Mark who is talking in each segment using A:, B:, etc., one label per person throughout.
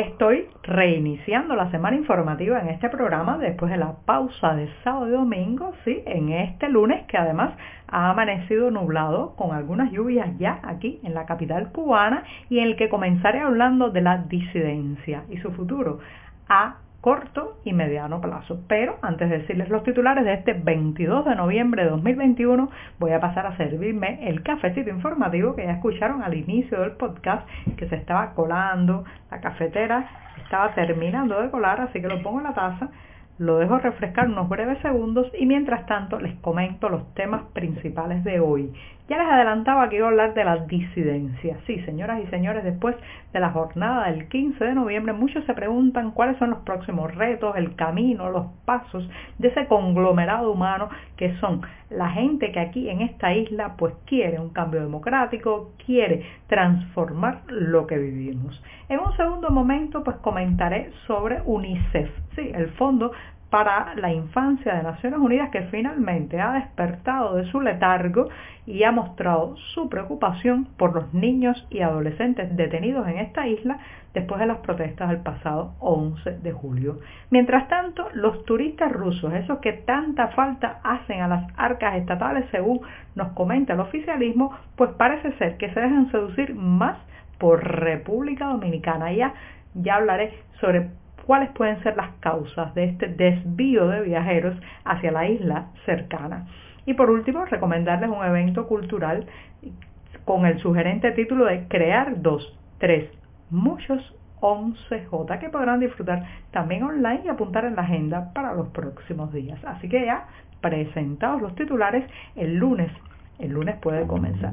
A: Estoy reiniciando la semana informativa en este programa después de la pausa de sábado y domingo, sí, en este lunes que además ha amanecido nublado con algunas lluvias ya aquí en la capital cubana y en el que comenzaré hablando de la disidencia y su futuro. A corto y mediano plazo. Pero antes de decirles los titulares de este 22 de noviembre de 2021, voy a pasar a servirme el cafecito informativo que ya escucharon al inicio del podcast, que se estaba colando, la cafetera estaba terminando de colar, así que lo pongo en la taza lo dejo refrescar unos breves segundos y mientras tanto les comento los temas principales de hoy. Ya les adelantaba que iba a hablar de la disidencia. Sí, señoras y señores, después de la jornada del 15 de noviembre, muchos se preguntan cuáles son los próximos retos, el camino, los pasos de ese conglomerado humano que son la gente que aquí en esta isla pues quiere un cambio democrático, quiere transformar lo que vivimos. En un segundo momento pues comentaré sobre UNICEF, sí, el Fondo para la Infancia de Naciones Unidas que finalmente ha despertado de su letargo y ha mostrado su preocupación por los niños y adolescentes detenidos en esta isla después de las protestas del pasado 11 de julio. Mientras tanto, los turistas rusos, esos que tanta falta hacen a las arcas estatales según nos comenta el oficialismo, pues parece ser que se dejan seducir más por República Dominicana. Ya, ya hablaré sobre cuáles pueden ser las causas de este desvío de viajeros hacia la isla cercana. Y por último, recomendarles un evento cultural con el sugerente título de Crear dos, tres, muchos 11J que podrán disfrutar también online y apuntar en la agenda para los próximos días. Así que ya presentados los titulares, el lunes el lunes puede comenzar.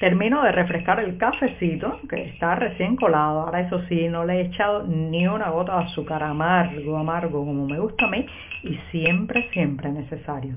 A: Termino de refrescar el cafecito, que está recién colado. Ahora eso sí, no le he echado ni una gota de azúcar amargo, amargo, como me gusta a mí, y siempre, siempre necesario.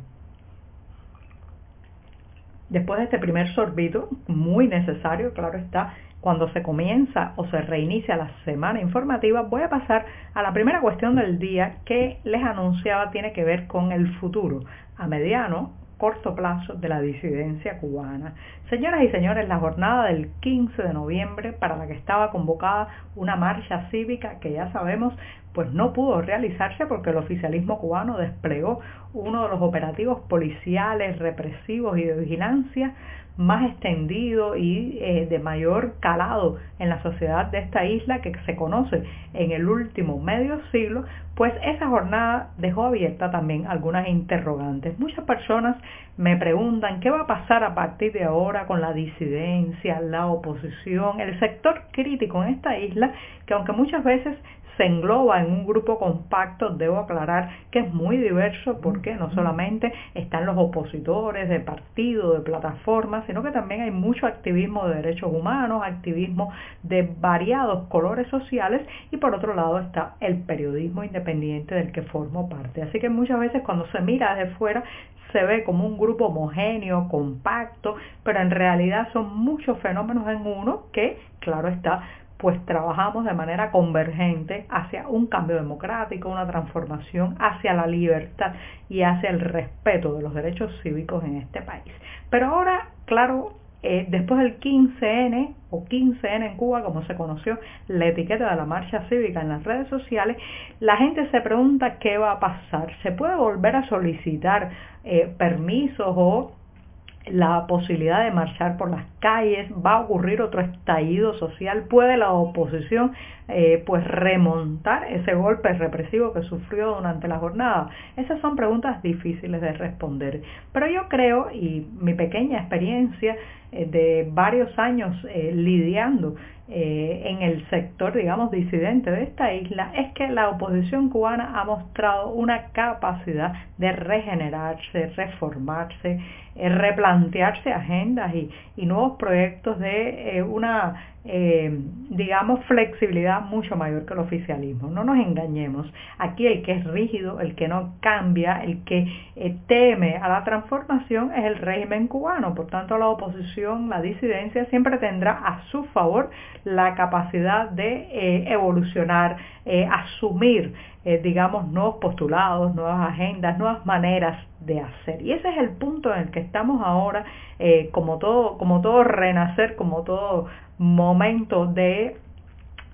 A: Después de este primer sorbito, muy necesario, claro está, cuando se comienza o se reinicia la semana informativa, voy a pasar a la primera cuestión del día que les anunciaba tiene que ver con el futuro, a mediano corto plazo de la disidencia cubana. Señoras y señores, la jornada del 15 de noviembre para la que estaba convocada una marcha cívica que ya sabemos pues no pudo realizarse porque el oficialismo cubano desplegó uno de los operativos policiales, represivos y de vigilancia más extendido y eh, de mayor calado en la sociedad de esta isla que se conoce en el último medio siglo, pues esa jornada dejó abierta también algunas interrogantes. Muchas personas me preguntan qué va a pasar a partir de ahora con la disidencia, la oposición, el sector crítico en esta isla, que aunque muchas veces se engloba en un grupo compacto, debo aclarar que es muy diverso porque no solamente están los opositores de partidos, de plataformas, sino que también hay mucho activismo de derechos humanos, activismo de variados colores sociales y por otro lado está el periodismo independiente del que formo parte. Así que muchas veces cuando se mira desde fuera se ve como un grupo homogéneo, compacto, pero en realidad son muchos fenómenos en uno que, claro está, pues trabajamos de manera convergente hacia un cambio democrático, una transformación hacia la libertad y hacia el respeto de los derechos cívicos en este país. Pero ahora, claro, eh, después del 15N o 15N en Cuba, como se conoció la etiqueta de la marcha cívica en las redes sociales, la gente se pregunta qué va a pasar. ¿Se puede volver a solicitar eh, permisos o la posibilidad de marchar por las calles, va a ocurrir otro estallido social, puede la oposición eh, pues remontar ese golpe represivo que sufrió durante la jornada. Esas son preguntas difíciles de responder, pero yo creo y mi pequeña experiencia de varios años lidiando en el sector, digamos, disidente de esta isla, es que la oposición cubana ha mostrado una capacidad de regenerarse, reformarse, replantearse agendas y, y nuevos proyectos de una eh, digamos, flexibilidad mucho mayor que el oficialismo. No nos engañemos. Aquí el que es rígido, el que no cambia, el que eh, teme a la transformación es el régimen cubano. Por tanto, la oposición, la disidencia siempre tendrá a su favor la capacidad de eh, evolucionar, asumir, digamos, nuevos postulados, nuevas agendas, nuevas maneras de hacer. Y ese es el punto en el que estamos ahora, como todo, como todo renacer, como todo momento de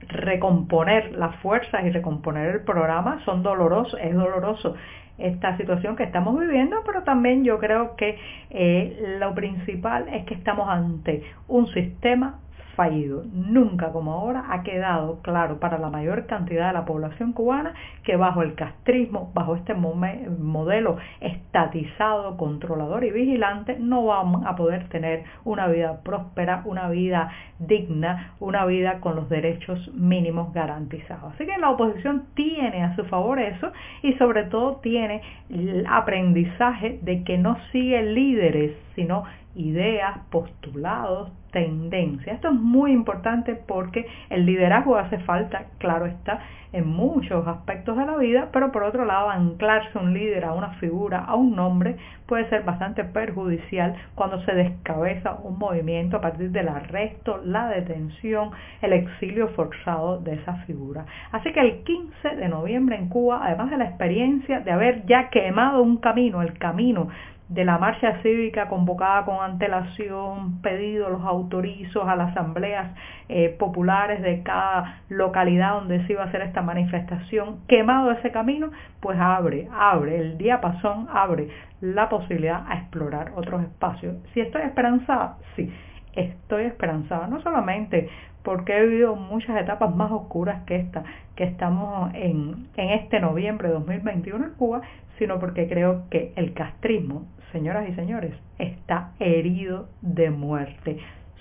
A: recomponer las fuerzas y recomponer el programa son dolorosos, es doloroso esta situación que estamos viviendo, pero también yo creo que eh, lo principal es que estamos ante un sistema fallido. Nunca como ahora ha quedado claro para la mayor cantidad de la población cubana que bajo el castrismo, bajo este modelo estatizado, controlador y vigilante, no vamos a poder tener una vida próspera, una vida digna, una vida con los derechos mínimos garantizados. Así que la oposición tiene a su favor eso y sobre todo tiene el aprendizaje de que no sigue líderes, sino ideas, postulados, tendencias. Esto es muy importante porque el liderazgo hace falta, claro está, en muchos aspectos de la vida, pero por otro lado anclarse un líder a una figura, a un nombre, puede ser bastante perjudicial cuando se descabeza un movimiento a partir del arresto, la detención, el exilio forzado de esa figura. Así que el 15 de noviembre en Cuba, además de la experiencia de haber ya quemado un camino, el camino de la marcha cívica convocada con antelación, pedido los autorizos a las asambleas eh, populares de cada localidad donde se iba a hacer esta manifestación, quemado ese camino, pues abre, abre el diapasón, abre la posibilidad a explorar otros espacios. Si estoy esperanzada, sí, estoy esperanzada, no solamente porque he vivido muchas etapas más oscuras que esta, que estamos en, en este noviembre de 2021 en Cuba, sino porque creo que el castrismo señoras y señores, está herido de muerte.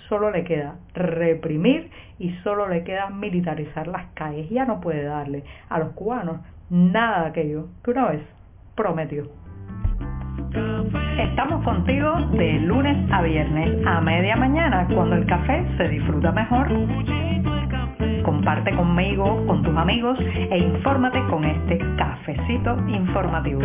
A: Solo le queda reprimir y solo le queda militarizar las calles. Ya no puede darle a los cubanos nada de aquello que una vez prometió. Estamos contigo de lunes a viernes a media mañana cuando el café se disfruta mejor. Comparte conmigo, con tus amigos e infórmate con este cafecito informativo.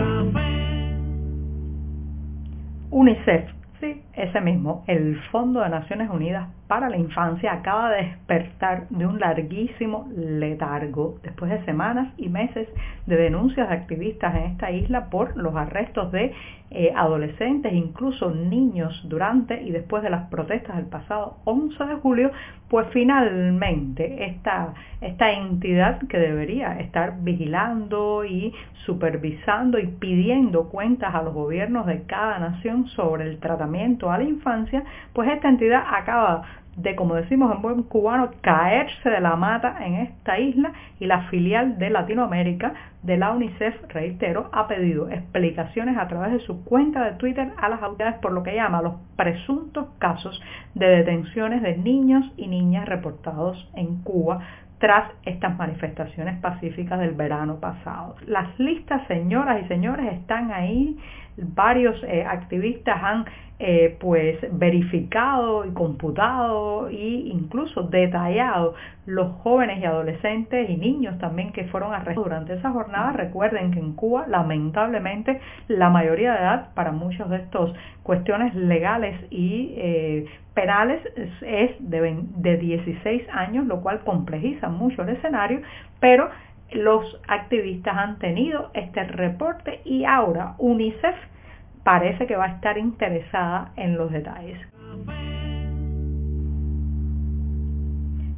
A: UNICEF, sí, ese mismo, el Fondo de Naciones Unidas para la Infancia acaba de despertar de un larguísimo letargo. Después de semanas y meses de denuncias de activistas en esta isla por los arrestos de eh, adolescentes, incluso niños, durante y después de las protestas del pasado 11 de julio, pues finalmente esta, esta entidad que debería estar vigilando y supervisando y pidiendo cuentas a los gobiernos de cada nación sobre el tratamiento a la infancia, pues esta entidad acaba de, como decimos en buen cubano, caerse de la mata en esta isla y la filial de Latinoamérica de la UNICEF, reitero, ha pedido explicaciones a través de su cuenta de Twitter a las autoridades por lo que llama los presuntos casos de detenciones de niños y niñas reportados en Cuba tras estas manifestaciones pacíficas del verano pasado. Las listas, señoras y señores, están ahí. Varios eh, activistas han eh, pues verificado y computado e incluso detallado los jóvenes y adolescentes y niños también que fueron arrestados durante esa jornada. Recuerden que en Cuba lamentablemente la mayoría de edad para muchos de estos cuestiones legales y eh, penales es de, de 16 años, lo cual complejiza mucho el escenario, pero los activistas han tenido este reporte y ahora UNICEF parece que va a estar interesada en los detalles.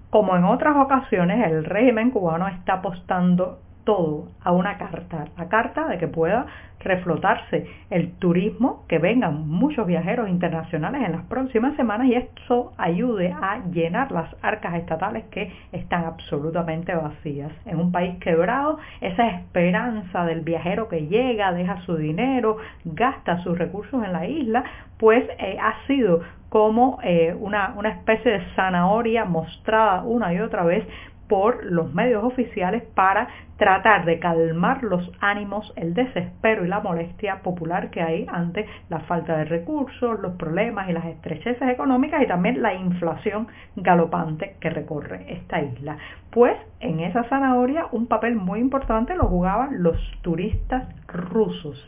A: Como en otras ocasiones, el régimen cubano está apostando todo a una carta, la carta de que pueda reflotarse el turismo, que vengan muchos viajeros internacionales en las próximas semanas y eso ayude a llenar las arcas estatales que están absolutamente vacías. En un país quebrado, esa esperanza del viajero que llega, deja su dinero, gasta sus recursos en la isla, pues eh, ha sido como eh, una, una especie de zanahoria mostrada una y otra vez por los medios oficiales para tratar de calmar los ánimos, el desespero y la molestia popular que hay ante la falta de recursos, los problemas y las estrecheces económicas y también la inflación galopante que recorre esta isla. Pues en esa zanahoria un papel muy importante lo jugaban los turistas rusos.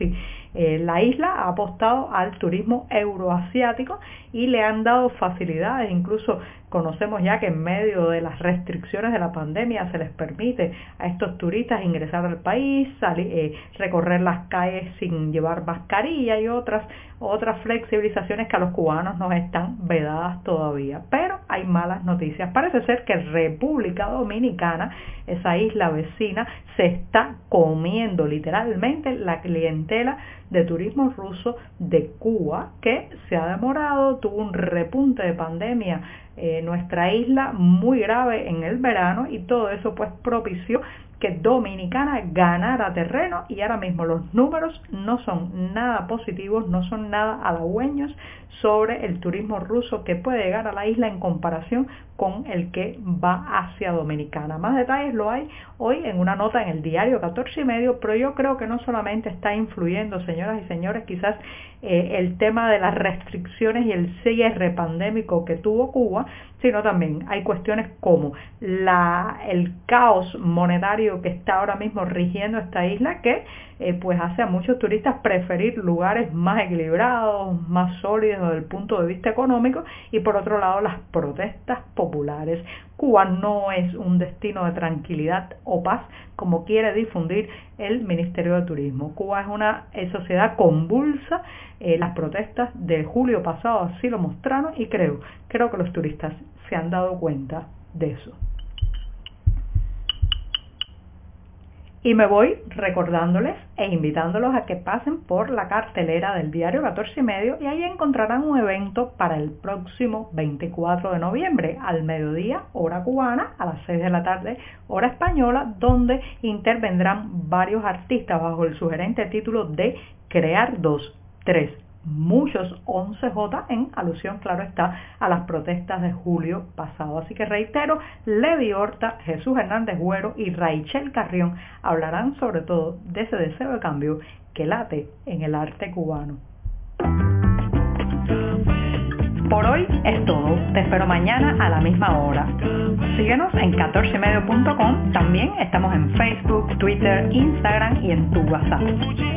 A: Eh, la isla ha apostado al turismo euroasiático y le han dado facilidades, incluso conocemos ya que en medio de las restricciones de la pandemia se les permite a estos turistas ingresar al país, salir, eh, recorrer las calles sin llevar mascarilla y otras, otras flexibilizaciones que a los cubanos nos están vedadas todavía. Pero hay malas noticias. Parece ser que República Dominicana, esa isla vecina, se está comiendo literalmente la clientela de turismo ruso de Cuba, que se ha demorado, tuvo un repunte de pandemia en nuestra isla muy grave en el verano y todo eso pues propició que Dominicana ganara terreno y ahora mismo los números no son nada positivos, no son nada halagüeños sobre el turismo ruso que puede llegar a la isla en comparación con el que va hacia Dominicana. Más detalles lo hay hoy en una nota en el diario 14 y medio, pero yo creo que no solamente está influyendo, señoras y señores, quizás eh, el tema de las restricciones y el cierre pandémico que tuvo Cuba, sino también hay cuestiones como la, el caos monetario que está ahora mismo rigiendo esta isla que eh, pues hace a muchos turistas preferir lugares más equilibrados, más sólidos desde el punto de vista económico y por otro lado las protestas populares. Cuba no es un destino de tranquilidad o paz como quiere difundir el Ministerio de Turismo. Cuba es una sociedad convulsa, eh, las protestas de julio pasado así lo mostraron y creo, creo que los turistas se han dado cuenta de eso. Y me voy recordándoles e invitándolos a que pasen por la cartelera del diario 14 y medio y ahí encontrarán un evento para el próximo 24 de noviembre al mediodía, hora cubana, a las 6 de la tarde, hora española, donde intervendrán varios artistas bajo el sugerente título de Crear dos, tres muchos 11J en alusión, claro está, a las protestas de julio pasado. Así que reitero, Levi Horta, Jesús Hernández Güero y Raichel Carrión hablarán sobre todo de ese deseo de cambio que late en el arte cubano. Por hoy es todo. Te espero mañana a la misma hora. Síguenos en 14medio.com. También estamos en Facebook, Twitter, Instagram y en tu WhatsApp.